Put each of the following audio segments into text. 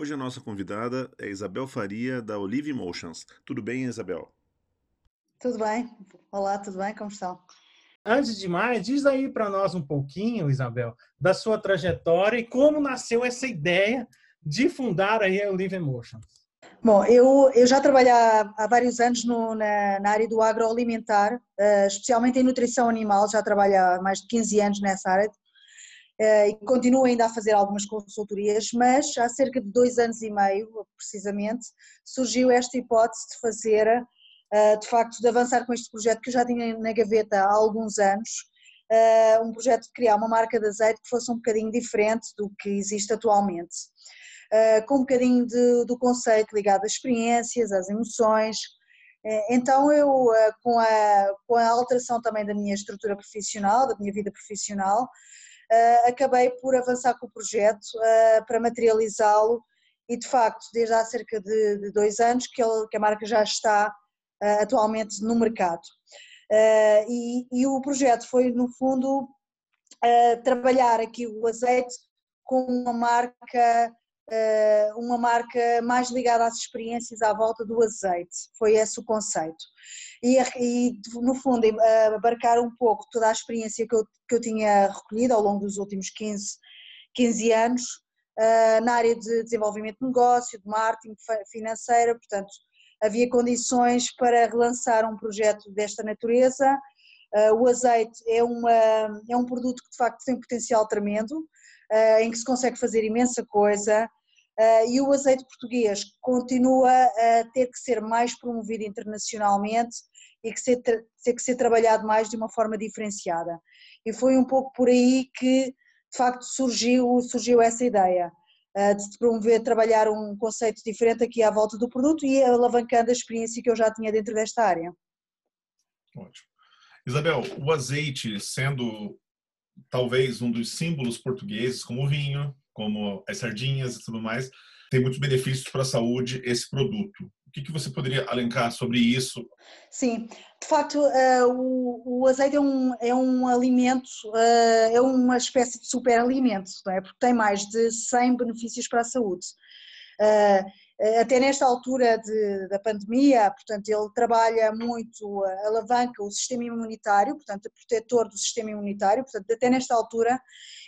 Hoje a nossa convidada é Isabel Faria, da Olive Emotions. Tudo bem, Isabel? Tudo bem. Olá, tudo bem? Como estão? Antes de mais, diz aí para nós um pouquinho, Isabel, da sua trajetória e como nasceu essa ideia de fundar aí a Olive Emotions. Bom, eu, eu já trabalho há, há vários anos no, na, na, área do agroalimentar, uh, especialmente em nutrição animal, já trabalho há mais de 15 anos nessa área e continuo ainda a fazer algumas consultorias, mas há cerca de dois anos e meio, precisamente, surgiu esta hipótese de fazer, eh, de facto, de avançar com este projeto que eu já tinha na gaveta há alguns anos, eh, um projeto de criar uma marca de azeite que fosse um bocadinho diferente do que existe atualmente. Com um bocadinho de, do conceito ligado às experiências, às emoções, então eu, com a, com a alteração também da minha estrutura profissional, da minha vida profissional, acabei por avançar com o projeto uh, para materializá-lo e de facto desde há cerca de, de dois anos que, ele, que, a marca já está uh, atualmente no mercado. E, e, o projeto foi no fundo trabalhar aqui o azeite com uma marca uma marca mais ligada às experiências à volta do azeite, foi esse o conceito. E, e no fundo abarcar um pouco toda a experiência que eu, que eu tinha recolhido ao longo dos últimos 15, 15 anos uh, na área de desenvolvimento de negócio, de marketing, financeira, portanto havia condições para relançar um projeto desta natureza. Uh, o azeite é, uma, é um produto que de facto tem um potencial tremendo, em que se consegue fazer imensa coisa, e o azeite português continua a ter que ser mais promovido internacionalmente e que ser, ter que ser trabalhado mais de uma forma diferenciada. E foi um pouco por aí que, de facto, surgiu, surgiu essa ideia uh, de promover, trabalhar um conceito diferente aqui à volta do produto e alavancando a experiência que eu já tinha dentro desta área. Ótimo. Isabel, o azeite sendo talvez um dos símbolos portugueses, como o vinho, como as sardinhas e tudo mais, tem muitos benefícios para a saúde esse produto. O que, que você poderia alencar sobre isso? Sim, de facto, uh, o, o, azeite é um, é um alimento, uh, é uma espécie de superalimento, não é? porque tem mais de 100 benefícios para a saúde. Uh, até nesta altura de, da pandemia, portanto, ele trabalha muito, alavanca o sistema imunitário, portanto, é protetor do sistema imunitário, portanto, até nesta altura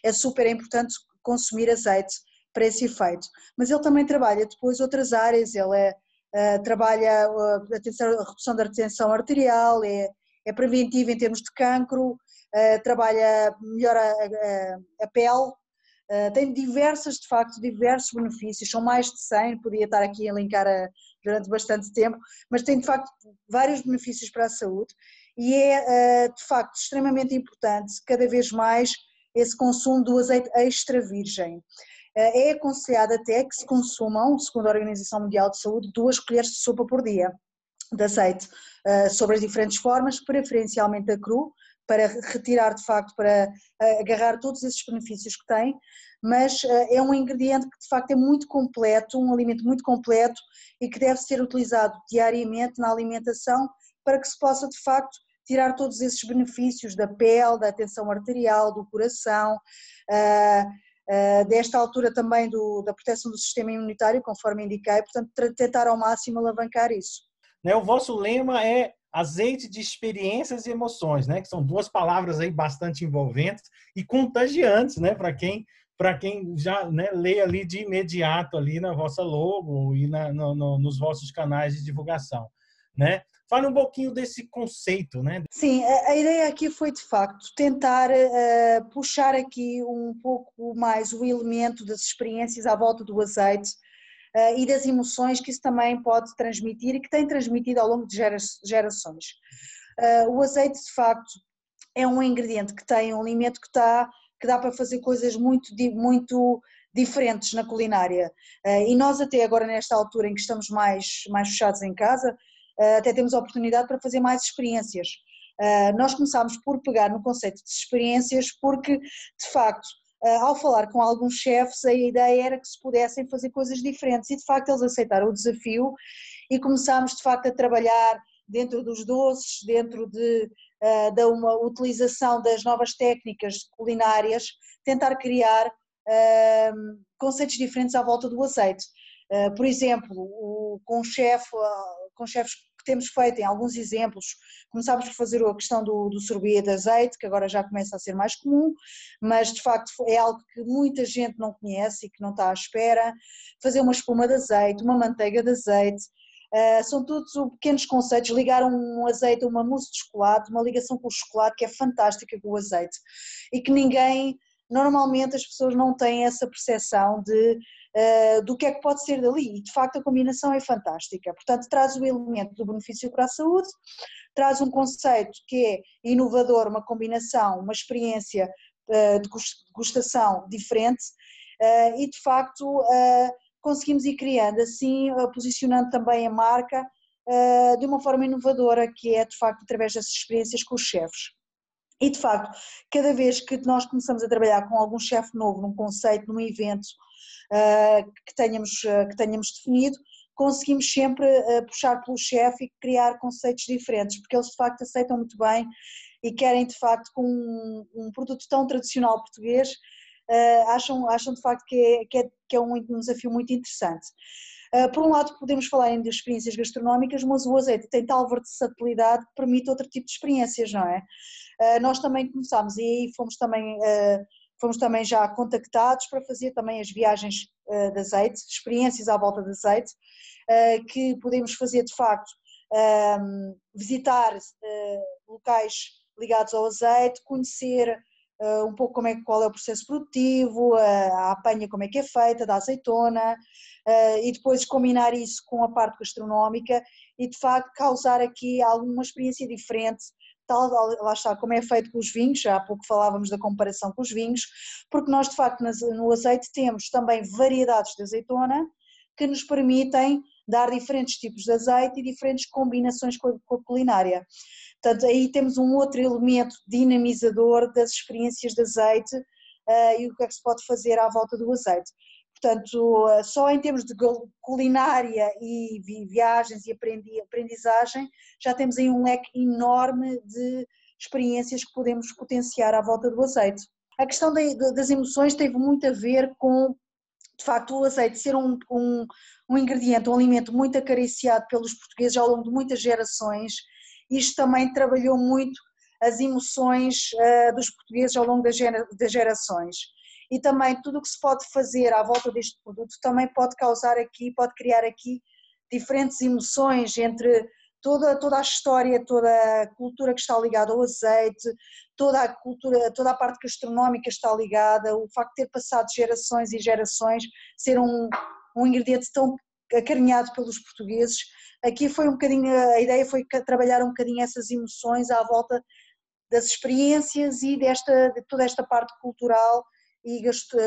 é super importante consumir azeite para esse efeito. Mas ele também trabalha depois outras áreas, ele é, uh, trabalha uh, a, redução da retenção arterial, é, é preventivo em termos de cancro, uh, trabalha, melhora a, a, a pele, tem diversas, de facto, diversos benefícios, são mais de 100, podia estar aqui a elencar durante bastante tempo, mas tem de facto vários benefícios para a saúde e é de facto extremamente importante cada vez mais esse consumo do azeite extra virgem. Eh, é aconselhado até que se consumam, segundo a Organização Mundial de Saúde, duas colheres de sopa por dia de azeite, eh, sobre as diferentes formas, preferencialmente a cru, para retirar de facto, para eh, agarrar todos esses benefícios que tem, mas é um ingrediente que de facto é muito completo, um alimento muito completo e que deve ser utilizado diariamente na alimentação para que se possa de facto tirar todos esses benefícios da pele, da atenção arterial, do coração, uh, uh, desta altura também do, da proteção do sistema imunitário, conforme indiquei, portanto, tentar ao máximo alavancar isso. Né, o vosso lema é azeite de experiências e emoções, né? Que são duas palavras aí bastante envolventes e contagiantes, né? Para quem para quem já né, lê ali de imediato ali na vossa logo e na, no, no, nos vossos canais de divulgação, né? Fale um pouquinho desse conceito, né? Sim, a, ideia aqui foi de facto tentar uh, puxar aqui um pouco mais o elemento das experiências à volta do azeite uh, e das emoções que isso também pode transmitir e que tem transmitido ao longo de gera, gerações. Uh, o azeite, de facto, é um ingrediente que tem um alimento que, está, que dá para fazer coisas muito, muito diferentes na culinária. e nós até agora nesta altura em que estamos mais, mais fechados em casa, até temos a oportunidade para fazer mais experiências. Nós começámos por pegar no conceito de experiências porque, de facto, ao falar com alguns chefes, a ideia era que se pudessem fazer coisas diferentes e, de facto, eles aceitaram o desafio e começámos, de facto, a trabalhar dentro dos doces, dentro de, da uma utilização das novas técnicas culinárias, tentar criar conceitos diferentes à volta do azeite. Por exemplo, com o chefe, com chefes que temos feito em alguns exemplos, começámos por fazer a questão do, do de azeite, que agora já começa a ser mais comum, mas de facto é algo que muita gente não conhece e que não está à espera. Fazer uma espuma de azeite, uma manteiga de azeite, Uh, são todos pequenos conceitos, ligar um azeite a uma mousse de chocolate, uma ligação com o chocolate que é fantástica com o azeite. E que ninguém normalmente as pessoas não têm essa percepção de, uh, do que é que pode ser dali e de facto a combinação é fantástica. Portanto, traz o elemento do benefício para a saúde, traz um conceito que é inovador, uma combinação, uma experiência uh, de degustação diferente uh, e de facto conseguimos ir criando assim, posicionando também a marca de uma forma inovadora, que é de facto através dessas experiências com os chefes. E de facto, cada vez que nós começamos a trabalhar com algum chefe novo, num conceito, num evento que, tenhamos, uh, que tenhamos definido, conseguimos sempre uh, puxar pelo chefe e criar conceitos diferentes, porque eles de facto aceitam muito bem e querem de facto com um, um produto tão tradicional português, acham, acham de facto que é, que é, que é um, um desafio muito interessante. Por um lado, podemos falar de experiências gastronómicas, mas o azeite tem tal versatilidade que permite outro tipo de experiências, não é? Eh, nós também começámos e aí fomos também, eh, fomos também já contactados para fazer também as viagens eh, de azeite, experiências à volta de azeite, que podemos fazer de facto ehm, visitar locais ligados ao azeite, conhecer um pouco como é, qual é o processo produtivo, a apanha como é que é feita, da azeitona, e depois combinar isso com a parte gastronómica e de facto causar aqui alguma experiência diferente tal, lá está, como é feito com os vinhos, já há pouco falávamos da comparação com os vinhos, porque nós de facto no azeite temos também variedades de azeitona que nos permitem dar diferentes tipos de azeite e diferentes combinações com a, com a culinária. Portanto, aí temos um outro elemento dinamizador das experiências de azeite uh, e o que é que se pode fazer à volta do azeite. Portanto, eh, só em termos de culinária e viagens e aprendizagem, já temos aí um leque enorme de experiências que podemos potenciar à volta do azeite. A questão das emoções teve muito a ver com, de facto, o azeite ser um, um, um ingrediente, um alimento muito acariciado pelos portugueses ao longo de muitas gerações. Isto também trabalhou muito as emoções uh, dos portugueses ao longo das, gerações e também tudo o que se pode fazer à volta deste produto também pode causar aqui, pode criar aqui diferentes emoções entre toda, toda a história, toda a cultura que está ligada ao azeite, toda a cultura, toda a parte gastronómica está ligada, o facto de ter passado gerações e gerações, ser um, um ingrediente tão acarinhado pelos portugueses, aqui foi um bocadinho, a ideia foi trabalhar um bocadinho essas emoções à volta das experiências e desta, de toda esta parte cultural e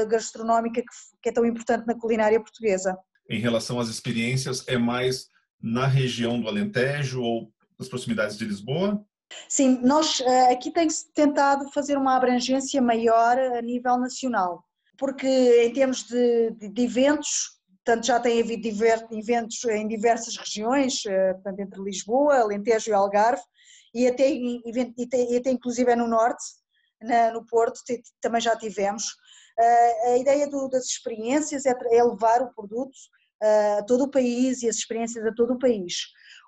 gastronómica que é tão importante na culinária portuguesa. Em relação às experiências, é mais na região do Alentejo ou nas proximidades de Lisboa? Sim, nós eh, aqui tem-se tentado fazer uma abrangência maior a nível nacional, porque em termos de, de, de eventos, tanto já tem havido diver, eventos em diversas regiões, eh, tanto entre Lisboa, Alentejo e Algarve, e até, e até, e até inclusive é no norte, na, no Porto, também já tivemos. Uh, a ideia do, das experiências é, é, levar o produto uh, a todo o país e as experiências a todo o país.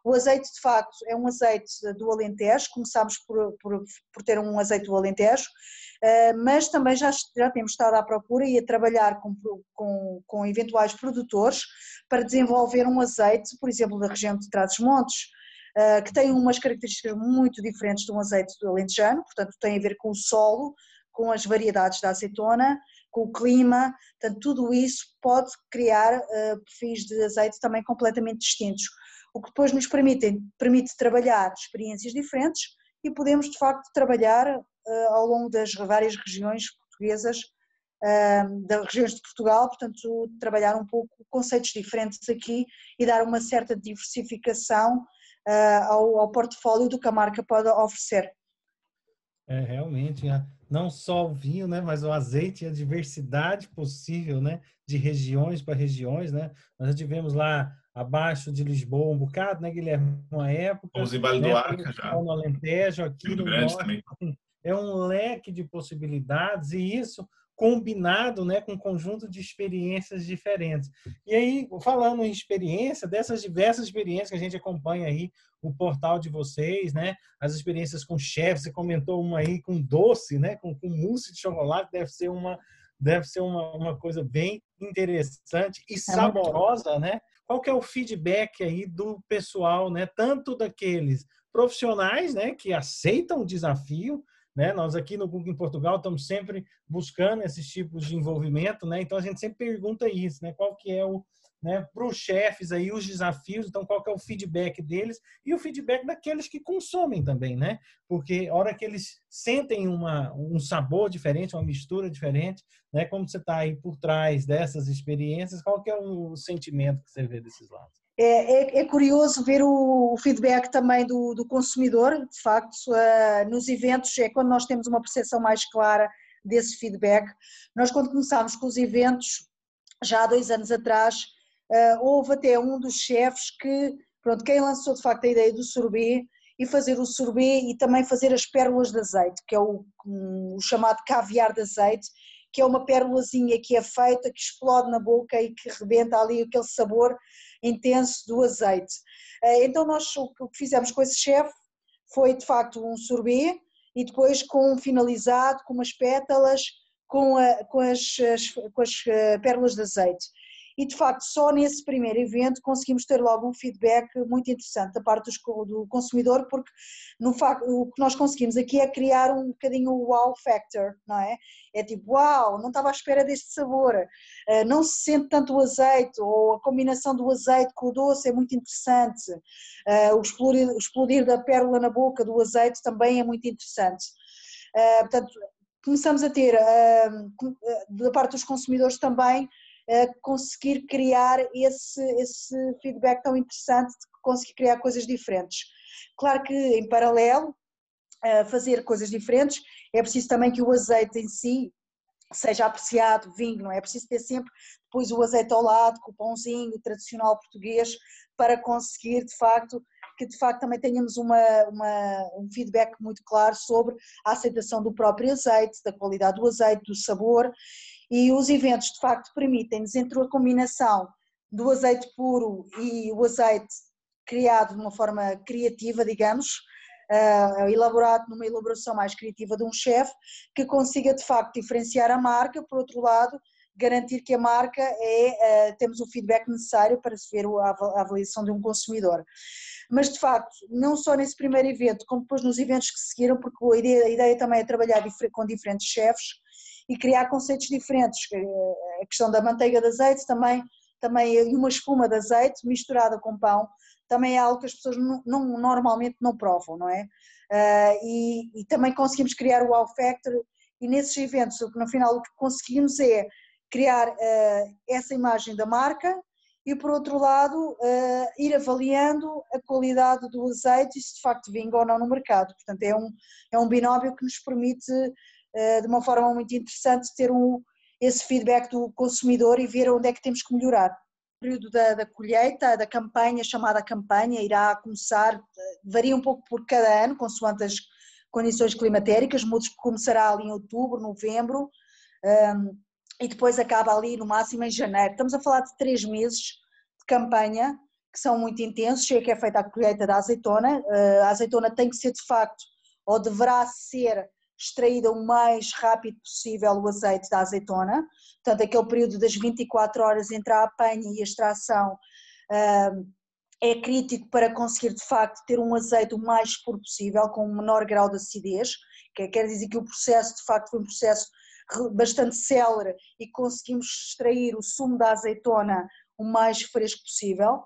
O azeite, de facto, é um azeite do Alentejo, começámos por, por, por ter um azeite do Alentejo, uh, mas também já, já temos estado à procura e a trabalhar com, com, com eventuais produtores para desenvolver um azeite, por exemplo, da região de Trás-os-Montes, que tem umas características muito diferentes de um azeite do alentejano, portanto tem a ver com o solo, com as variedades da azeitona, com o clima, portanto tudo isso pode criar uh, perfis de azeite também completamente distintos, o que depois nos permite, permite trabalhar experiências diferentes e podemos de facto trabalhar uh, ao longo das várias regiões portuguesas, das regiões de Portugal, portanto trabalhar um pouco conceitos diferentes aqui e dar uma certa diversificação ao, ao portfólio do que a marca pode oferecer. É, realmente, não só o vinho, né, mas o azeite e a diversidade possível, né, de regiões para regiões, né? Nós já tivemos lá abaixo de Lisboa um bocado, né, Guilherme, uma época. Fomos em Vale né, do Arca já. No Alentejo, aqui Rio no Grande norte, também. assim, é um leque de possibilidades e isso combinado né, com um conjunto de experiências diferentes. E aí, falando em experiência, dessas diversas experiências que a gente acompanha aí, o portal de vocês, né, as experiências com chefes, você comentou uma aí com doce, né, com, com mousse de chocolate, deve ser uma deve ser uma, uma coisa bem interessante e saborosa, né? Qual que é o feedback aí do pessoal, né, tanto daqueles profissionais, né, que aceitam o desafio, né? Nós aqui no Google em Portugal estamos sempre buscando esses tipos de envolvimento, né? Então a gente sempre pergunta isso, né? Qual que é o, né, para os chefes aí os desafios, então qual que é o feedback deles e o feedback daqueles que consomem também, né? Porque a hora que eles sentem uma, um sabor diferente, uma mistura diferente, né? Como você está aí por trás dessas experiências, qual que é o sentimento que você vê desses lados? É, é, é, curioso ver o, o feedback também do, do, consumidor, de facto, uh, nos eventos é quando nós temos uma percepção mais clara desse feedback. Nós, quando começámos com os eventos, já há dois anos atrás, uh, houve até um dos chefes que, pronto, quem lançou de facto a ideia do sorbet e fazer o sorbet e também fazer as pérolas de azeite, que é o, um, o chamado caviar de azeite, que é uma pérolazinha que é feita, que explode na boca e que rebenta ali aquele sabor intenso do azeite. Eh, então nós o que fizemos com esse chefe foi de facto um sorbet e depois com finalizado com umas pétalas com, a, com, as, as, com as eh, pérolas de azeite e de facto só nesse primeiro evento conseguimos ter logo um feedback muito interessante da parte do consumidor porque no facto, o que nós conseguimos aqui é criar um bocadinho o wow factor, não é? É tipo, uau, não estava à espera deste sabor, eh, não se sente tanto o azeite ou a combinação do azeite com o doce é muito interessante, eh, o explodir, o explodir da pérola na boca do azeite também é muito interessante. Eh, portanto, começamos a ter da parte dos consumidores também conseguir criar esse, esse feedback tão interessante de conseguir criar coisas diferentes. Claro que em paralelo, fazer coisas diferentes, é preciso também que o azeite em si seja apreciado, vinho, não é? é preciso ter sempre depois o azeite ao lado, com o pãozinho tradicional português, para conseguir de facto que de facto também tenhamos uma, uma, um feedback muito claro sobre a aceitação do próprio azeite, da qualidade do azeite, do sabor e os eventos, de facto, permitem-nos, entre a combinação do azeite puro e o azeite criado de uma forma criativa, digamos, uh, elaborado numa elaboração mais criativa de um chefe, que consiga, de facto, diferenciar a marca, por outro lado, garantir que a marca é, uh, temos o feedback necessário para se ver a avaliação de um consumidor. Mas, de facto, não só nesse primeiro evento, como depois nos eventos que seguiram, porque a ideia, a ideia também é trabalhar com diferentes chefes, e criar conceitos diferentes. A questão da manteiga de azeite também, também e uma espuma de azeite misturada com pão também é algo que as pessoas não, não normalmente não provam, não é? Uh, e, e, também conseguimos criar o Wow Factor e nesses eventos, no final o que conseguimos é criar uh, essa imagem da marca e por outro lado uh, ir avaliando a qualidade do azeite e se de facto vinga ou não no mercado. Portanto é um, é um binómio que nos permite eh, de uma forma muito interessante ter um, esse feedback do consumidor e ver onde é que temos que melhorar. O período da, da colheita, da campanha, chamada campanha, irá começar, eh, varia um pouco por cada ano, consoante as condições climatéricas, começará ali em outubro, novembro, um, ehm, e depois acaba ali no máximo em janeiro. Estamos a falar de três meses de campanha, que são muito intensos, é que é feita a colheita da azeitona, eh, a azeitona tem que ser de facto, ou deverá ser extraída o mais rápido possível o azeite da azeitona, portanto aquele período das 24 horas entre a apanha e a extração é crítico para conseguir de facto ter um azeite o mais puro possível, com o menor grau de acidez, que quer dizer que o processo de facto foi um processo bastante célere e conseguimos extrair o sumo da azeitona o mais fresco possível.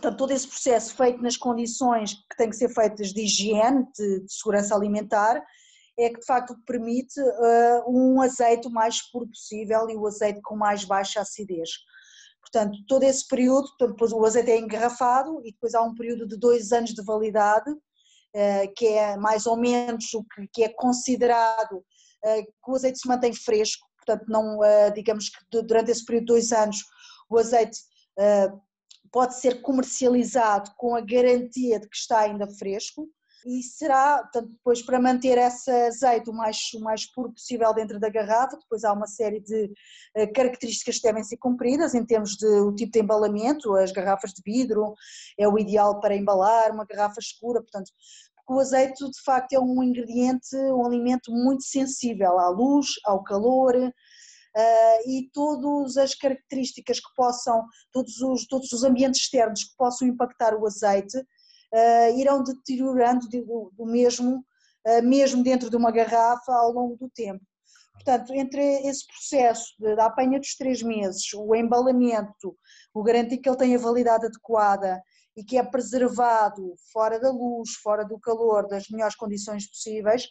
Portanto, todo esse processo feito nas condições que têm que ser feitas de higiene, de, de segurança alimentar, é que de facto permite uh, um azeite o mais puro possível e o azeite com mais baixa acidez. Portanto, todo esse período, depois o azeite é engarrafado e depois há um período de dois anos de validade, que é mais ou menos o que é considerado que o azeite se mantém fresco, portanto, não, digamos que durante esse período de dois anos o azeite pode ser comercializado com a garantia de que está ainda fresco e será, portanto, depois para manter esse azeite o mais, o mais puro possível dentro da garrafa, depois há uma série de eh, características que devem ser cumpridas em termos de o tipo de embalamento, as garrafas de vidro é o ideal para embalar, uma garrafa escura, portanto, o azeite de facto é um ingrediente, um alimento muito sensível à luz, ao calor, Uh, e todas as características que possam, todos os, todos os ambientes externos que possam impactar o azeite, uh, irão deteriorando do, do mesmo, uh, mesmo dentro de uma garrafa ao longo do tempo. Portanto, entre esse processo da apanha dos três meses, o embalamento, o garantir que ele tem a validade adequada e que é preservado fora da luz, fora do calor, das melhores condições possíveis,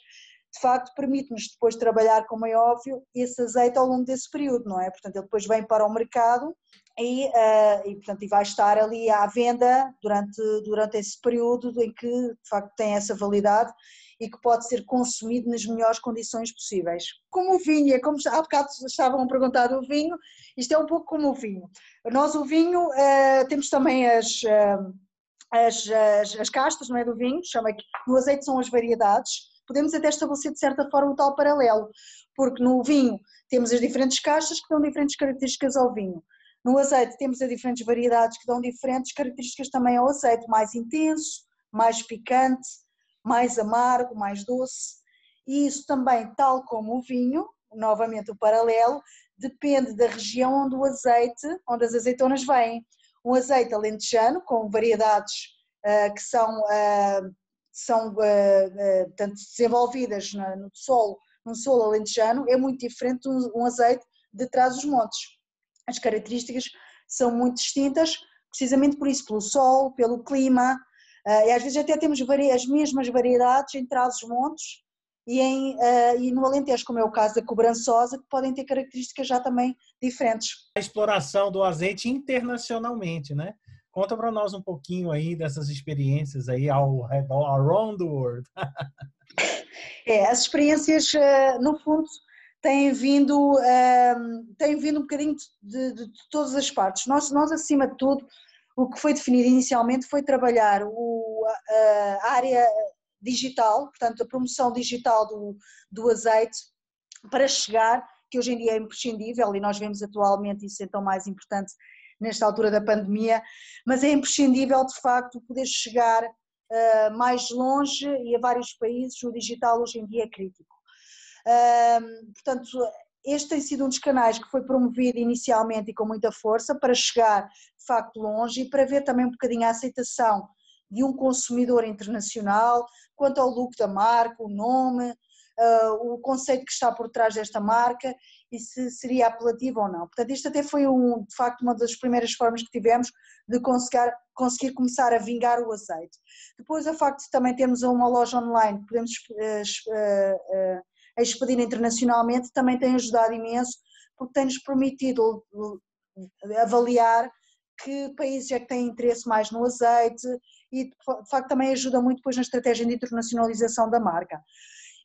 de facto permite-nos depois trabalhar, como é óbvio, esse azeite ao longo desse período, não é? Portanto, ele depois vem para o mercado e, uh, e, portanto, e vai estar ali à venda durante, durante esse período em que, de facto, tem essa validade e que pode ser consumido nas melhores condições possíveis. Como o vinho, é como há bocado estavam a perguntar do vinho, isto é um pouco como o vinho. Nós, o vinho, uh, temos também as, uh, as, as, as, castas, não é, do vinho, chama que no azeite são as variedades, podemos até estabelecer de certa forma um tal paralelo, porque no vinho temos as diferentes caixas que dão diferentes características ao vinho. No azeite temos as diferentes variedades que dão diferentes características também ao azeite, mais intenso, mais picante, mais amargo, mais doce. E isso também, tal como o vinho, novamente o paralelo, depende da região onde o azeite, onde as azeitonas vêm. Um azeite alentejano com variedades uh, que são uh, são uh, portanto, desenvolvidas no solo, num solo alentejano, é muito diferente de um, azeite de trás dos montes. As características são muito distintas, precisamente por isso, pelo sol, pelo clima, uh, e às vezes até temos as mesmas variedades em trás dos montes e, em, e no Alentejo, como é o caso da cobrançosa, que podem ter características já também diferentes. A exploração do azeite internacionalmente, né? Conta para nós um pouquinho aí dessas experiências aí ao redor, around the world. é, as experiências, eh, no fundo, têm vindo, ehm, têm vindo um bocadinho de, de, de todas as partes. Nós, nós, acima de tudo, o que foi definido inicialmente foi trabalhar o, a área digital, portanto, a promoção digital do, do azeite para chegar, que hoje em dia é imprescindível e nós vemos atualmente isso então mais importante nesta altura da pandemia, mas é imprescindível de facto poder chegar uh, mais longe e a vários países, o digital hoje em dia é crítico. Uh, portanto, este tem sido um dos canais que foi promovido inicialmente e com muita força para chegar de facto longe e para ver também um bocadinho a aceitação de um consumidor internacional quanto ao look da marca, o nome, uh, o conceito que está por trás desta marca e se seria apelativo ou não. Portanto, isto até foi um, de facto uma das primeiras formas que tivemos de conseguir, conseguir começar a vingar o azeite. Depois, o facto de também termos uma loja online que podemos uh, uh, expedir internacionalmente também tem ajudado imenso, porque tem-nos permitido avaliar que países é que têm interesse mais no azeite e de facto também ajuda muito depois na estratégia de internacionalização da marca.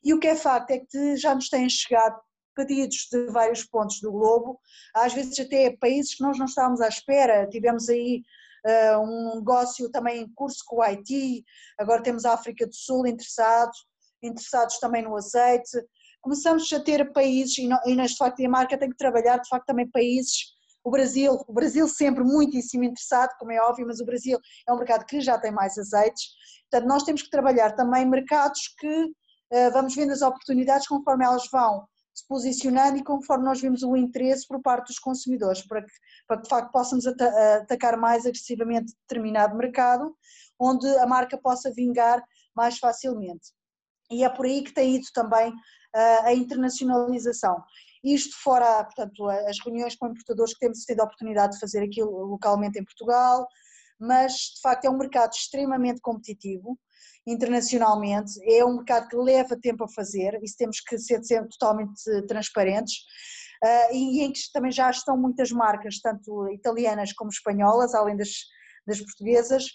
E o que é facto é que já nos têm chegado pedidos de vários pontos do globo, às vezes até países que nós não estávamos à espera, tivemos aí uh, um negócio também em curso com o Haiti, agora temos a África do Sul interessados, interessados também no azeite, começamos a ter países, e, não, e a marca tem que trabalhar de facto também países, o Brasil, o Brasil sempre muitíssimo interessado, como é óbvio, mas o Brasil é um mercado que já tem mais azeites, portanto nós temos que trabalhar também mercados que uh, vamos vendo as oportunidades conforme elas vão se posicionando e conforme nós vimos o interesse por parte dos consumidores, para que, para que de facto possamos atacar mais agressivamente determinado mercado, onde a marca possa vingar mais facilmente. E é por aí que tem ido também a internacionalização. Isto fora, portanto, as reuniões com importadores que temos tido a oportunidade de fazer aqui localmente em Portugal, mas de facto é um mercado extremamente competitivo, internacionalmente, é um mercado que leva tempo a fazer, isso temos que ser sempre totalmente transparentes. e em que também já estão muitas marcas, tanto italianas como espanholas, além das, das portuguesas,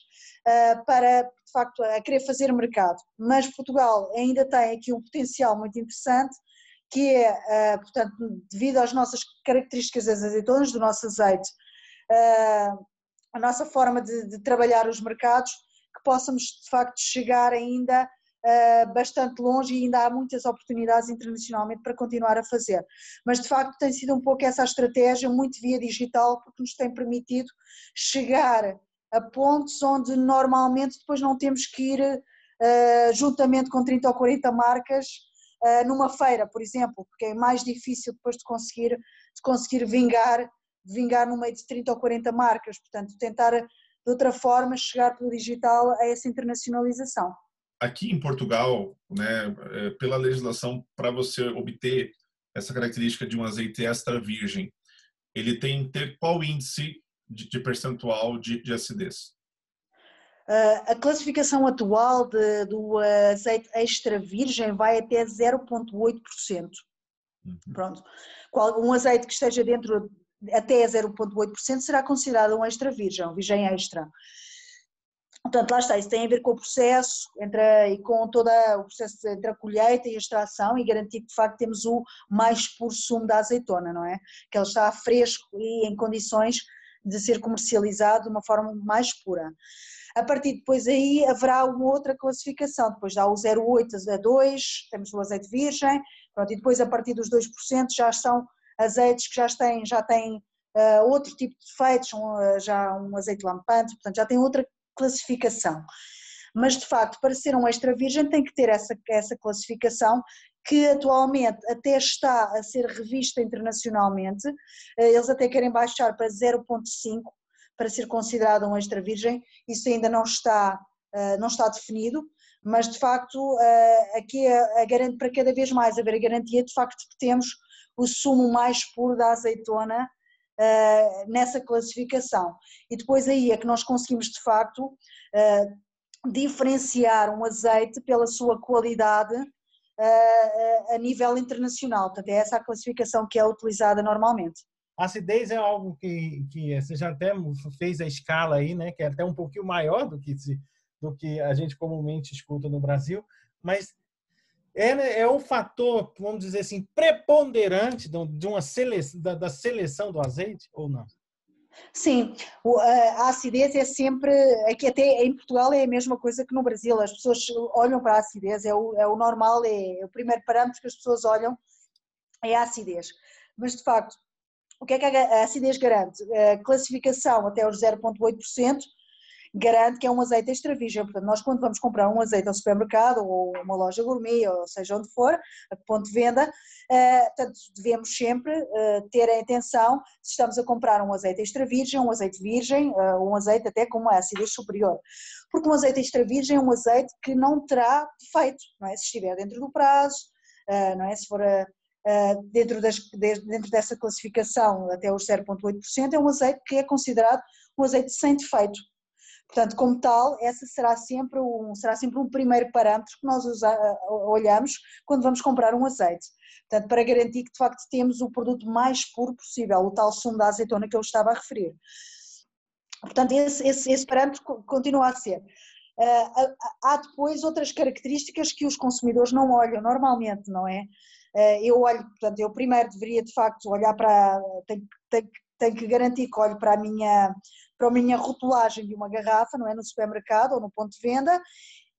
para de facto a querer fazer mercado. Mas Portugal ainda tem aqui um potencial muito interessante que é, portanto, devido às nossas características das azeitonas, do nosso azeite, a nossa forma de, de trabalhar os mercados, que possamos de facto chegar ainda Uh, bastante longe e ainda há muitas oportunidades internacionalmente para continuar a fazer. Mas de facto tem sido um pouco essa a estratégia, muito via digital, porque nos tem permitido chegar a pontos onde normalmente depois não temos que ir uh, juntamente com 30 ou 40 marcas uh, numa feira, por exemplo, porque é mais difícil depois de conseguir, de conseguir vingar, vingar no meio de 30 ou 40 marcas, portanto tentar de outra forma chegar pelo digital a essa internacionalização. Aqui em Portugal, né, é, pela legislação, para você obter essa característica de um azeite extra virgem, ele tem que ter qual índice de, de percentual de, de acidez? a classificação atual de, do azeite extra virgem vai até 0,8%. Uhum. Pronto. Um azeite que esteja dentro até 0,8% será considerado um extra virgem, um virgem extra. Portanto, lá está, isso tem a ver com o processo entre, e com todo o processo entre a colheita e a extração e garantir que de facto temos o mais puro sumo da azeitona, não é? Que ele está fresco e em condições de ser comercializado de uma forma mais pura. A partir de depois aí haverá uma outra classificação, depois dá o 0,8 a 2, temos o azeite virgem, pronto, e depois a partir dos 2% já são azeites que já têm, já têm uh, outro tipo de defeitos, um, uh, já um azeite lampante, portanto já tem outra classificação. Mas de facto, para ser um extra virgem tem que ter essa, essa classificação que atualmente até está a ser revista internacionalmente, eh, eles até querem baixar para 0.5 para ser considerado um extra virgem, isso ainda não está, eh, não está definido, mas de facto eh, aqui a, a, para cada vez mais haver a garantia de facto que temos o sumo mais puro da azeitona nessa classificação. E depois aí é que nós conseguimos de facto diferenciar um azeite pela sua qualidade a, a nível internacional. Portanto, é essa a classificação que é utilizada normalmente. A acidez é algo que, que você já até fez a escala aí, né? Que é até um pouquinho maior do que, do que a gente comumente escuta no Brasil, mas é, né, é um fator, vamos dizer assim, preponderante de uma seleção, da, da seleção do azeite ou não? Sim, a acidez é sempre, aqui até em Portugal é a mesma coisa que no Brasil, as pessoas olham para a acidez, é o, é o normal, é, é o primeiro parâmetro que as pessoas olham, é a acidez. Mas de facto, o que é que a acidez garante? A classificação até os 0,8%, garante que é um azeite extra virgem. Portanto, nós quando vamos comprar um azeite ao supermercado ou uma loja gourmet, ou seja onde for, a ponto de venda, eh, portanto, devemos sempre eh, ter a atenção se estamos a comprar um azeite extra virgem, um azeite virgem, eh, um azeite até com uma acidez superior. Porque um azeite extra virgem é um azeite que não terá defeito, não é? Se estiver dentro do prazo, não é? Se for dentro, das, dentro dessa classificação até os 0,8%, é um azeite que é considerado um azeite sem defeito. Portanto, como tal, essa será sempre um, será sempre um primeiro parâmetro que nós usa, olhamos quando vamos comprar um azeite. Portanto, para garantir que de facto temos o produto mais puro possível, o tal sumo da azeitona que eu estava a referir. Portanto, esse, esse, esse parâmetro continua a ser. Uh, há depois outras características que os consumidores não olham normalmente, não é? Uh, eu olho, portanto, eu primeiro deveria de facto olhar para, tenho, tenho, tenho que garantir que olho para a minha para a minha rotulagem de uma garrafa, não é? No supermercado ou no ponto de venda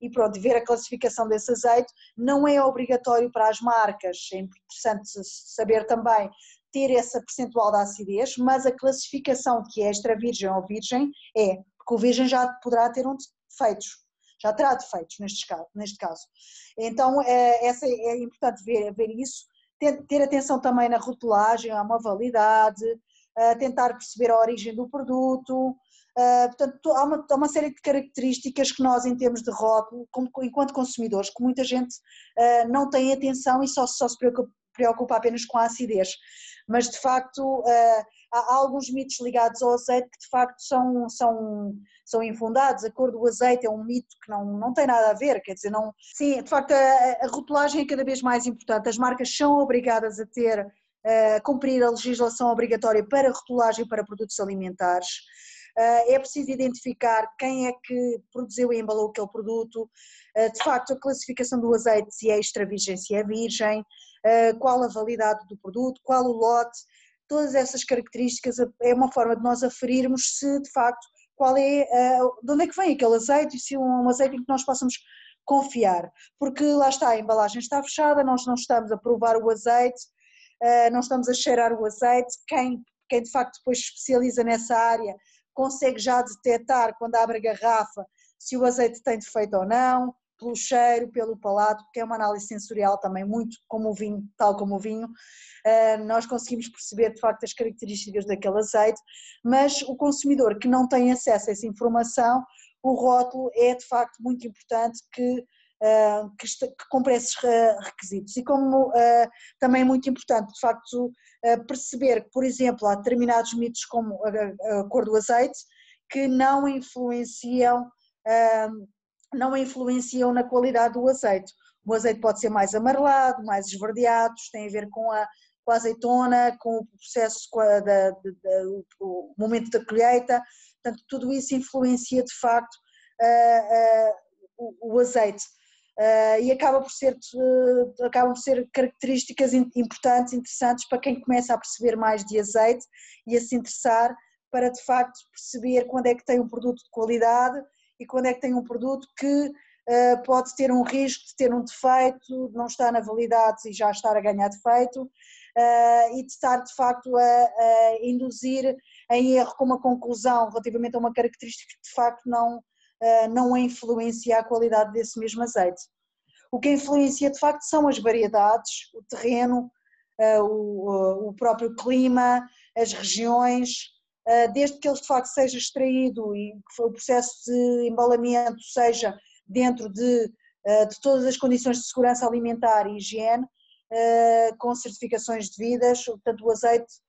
e pronto, ver a classificação desse azeite. Não é obrigatório para as marcas, é interessante saber também ter essa percentual da acidez, mas a classificação que é extra virgem ou virgem é, porque o virgem já poderá ter um defeitos, já terá defeitos neste caso. Neste caso. Então é, essa é importante ver, ver isso, ter, ter atenção também na rotulagem, há uma validade, tentar perceber a origem do produto. portanto, há uma, há uma, série de características que nós, em termos de rótulo, como, enquanto consumidores, que muita gente não tem atenção e só, só se preocupa, preocupa apenas com a acidez. Mas, de facto, há alguns mitos ligados ao azeite que, de facto, são, são, são infundados. A cor do azeite é um mito que não, não tem nada a ver, quer dizer, não... Sim, de facto, a, a rotulagem é cada vez mais importante. As marcas são obrigadas a ter cumprir a legislação obrigatória para rotulagem para produtos alimentares. É preciso identificar quem é que produziu e embalou aquele produto, de facto a classificação do azeite, se é extra virgem, se é virgem, qual a validade do produto, qual o lote, todas essas características é uma forma de nós aferirmos se de facto qual é, de onde é que vem aquele azeite e se é um azeite em que nós possamos confiar, porque lá está, a embalagem está fechada, nós não estamos a provar o azeite, não estamos a cheirar o azeite, quem, quem de facto depois especializa nessa área consegue já detectar quando abre a garrafa se o azeite tem defeito ou não, pelo cheiro, pelo palato, porque é uma análise sensorial também muito como o vinho, tal como o vinho, eh, nós conseguimos perceber de facto as características daquele azeite, mas o consumidor que não tem acesso a essa informação, o rótulo é de facto muito importante que Uh, que, que cumpre esses requisitos. E como uh, também é muito importante, de facto, uh, perceber que, por exemplo, há determinados mitos como a, cor do azeite que não influenciam, não influenciam na qualidade do azeite. O azeite pode ser mais amarelado, mais esverdeado, tem a ver com a, com a azeitona, com o processo, com a, da, da, o momento da colheita, portanto, tudo isso influencia de facto o, o azeite. Uh, e acaba por ser uh, acabam por ser características importantes, interessantes para quem começa a perceber mais de azeite e a se interessar para de facto perceber quando é que tem um produto de qualidade e quando é que tem um produto que uh, pode ter um risco de ter um defeito, de não estar na validade e já estar a ganhar defeito e de estar de facto a, a induzir em erro com uma conclusão relativamente a uma característica que de facto não não influencia a qualidade desse mesmo azeite. O que influencia de facto são as variedades, o terreno, eh, o próprio clima, as regiões, eh, desde que ele de facto seja extraído e que o processo de embalamento seja dentro de, de todas as condições de segurança alimentar e higiene, com certificações devidas, portanto o azeite eh,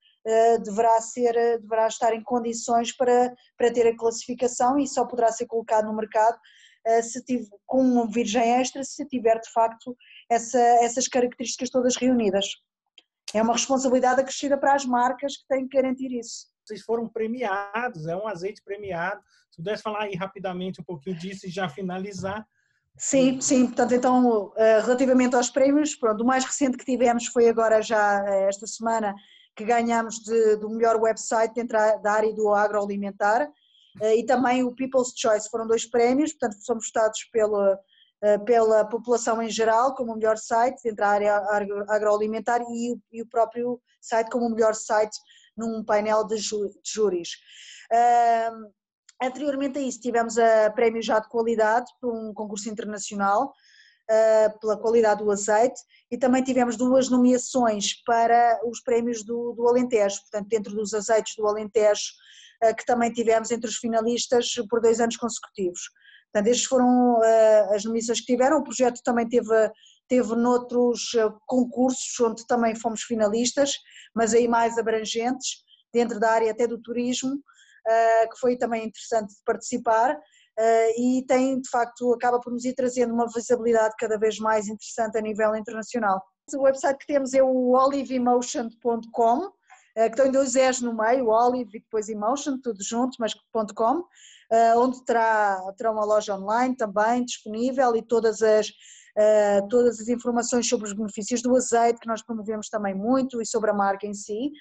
deverá, ser, eh, deverá estar em condições para, para ter a classificação e só poderá ser colocado no mercado eh, se tiver, com um virgem extra se tiver de facto essa, essas características todas reunidas. É uma responsabilidade acrescida para as marcas que têm que garantir isso. Vocês foram premiados, é um azeite premiado. Se pudesse falar aí rapidamente um pouquinho disso e já finalizar. Sim, sim, portanto, então, relativamente aos prémios, pronto, o mais recente que tivemos foi agora já esta semana, que ganhamos de, do melhor website dentro da área do agroalimentar eh, e também o People's Choice, foram dois prémios, portanto somos votados pela, eh, pela população em geral como o melhor site dentro da área agroalimentar e, e o próprio site como o melhor site num painel de, júris. Uh, anteriormente a isso tivemos a prémio já de qualidade por um concurso internacional pela qualidade do azeite e também tivemos duas nomeações para os prémios do, do Alentejo, portanto dentro dos azeites do Alentejo, uh, que também tivemos entre os finalistas por dois anos consecutivos. Portanto, estes foram uh, as nomeações que tiveram, o projeto também teve, teve noutros concursos onde também fomos finalistas, mas aí mais abrangentes, dentro da área até do turismo, que foi também interessante de participar, e tem, de facto, acaba por nos ir trazendo uma visibilidade cada vez mais interessante a nível internacional. O website que temos é o oliveemotion.com, uh, que tem dois E's no meio, Olive e depois Emotion, tudo junto, mas .com, uh, onde terá, terá uma loja online também disponível e todas as, todas as informações sobre os benefícios do azeite, que nós promovemos também muito, e sobre a marca em si.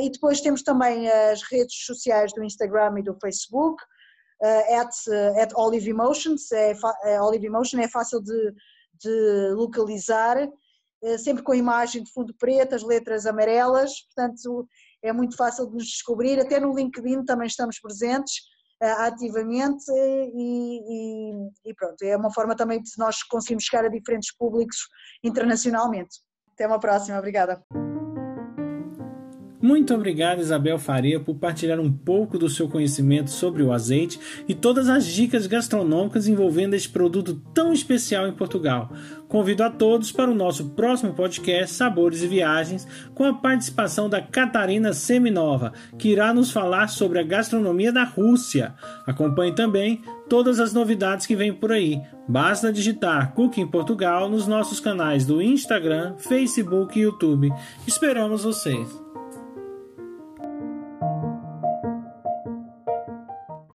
E depois temos também as redes sociais do Instagram e do Facebook, at, uh, at Olive Emotions, é, é, Olive Emotion é fácil de, de localizar, sempre com a imagem de fundo preto, as letras amarelas, portanto é muito fácil de nos descobrir, até no LinkedIn também estamos presentes ativamente e, e, e, pronto, é uma forma também de nós conseguirmos chegar a diferentes públicos internacionalmente. Até uma próxima, obrigada. Muito obrigado, Isabel Faria, por partilhar um pouco do seu conhecimento sobre o azeite e todas as dicas gastronômicas envolvendo este produto tão especial em Portugal. Convido a todos para o nosso próximo podcast Sabores e Viagens, com a participação da Catarina Seminova, que irá nos falar sobre a gastronomia da Rússia. Acompanhe também todas as novidades que vêm por aí. Basta digitar Cooking Portugal nos nossos canais do Instagram, Facebook e YouTube. Esperamos vocês!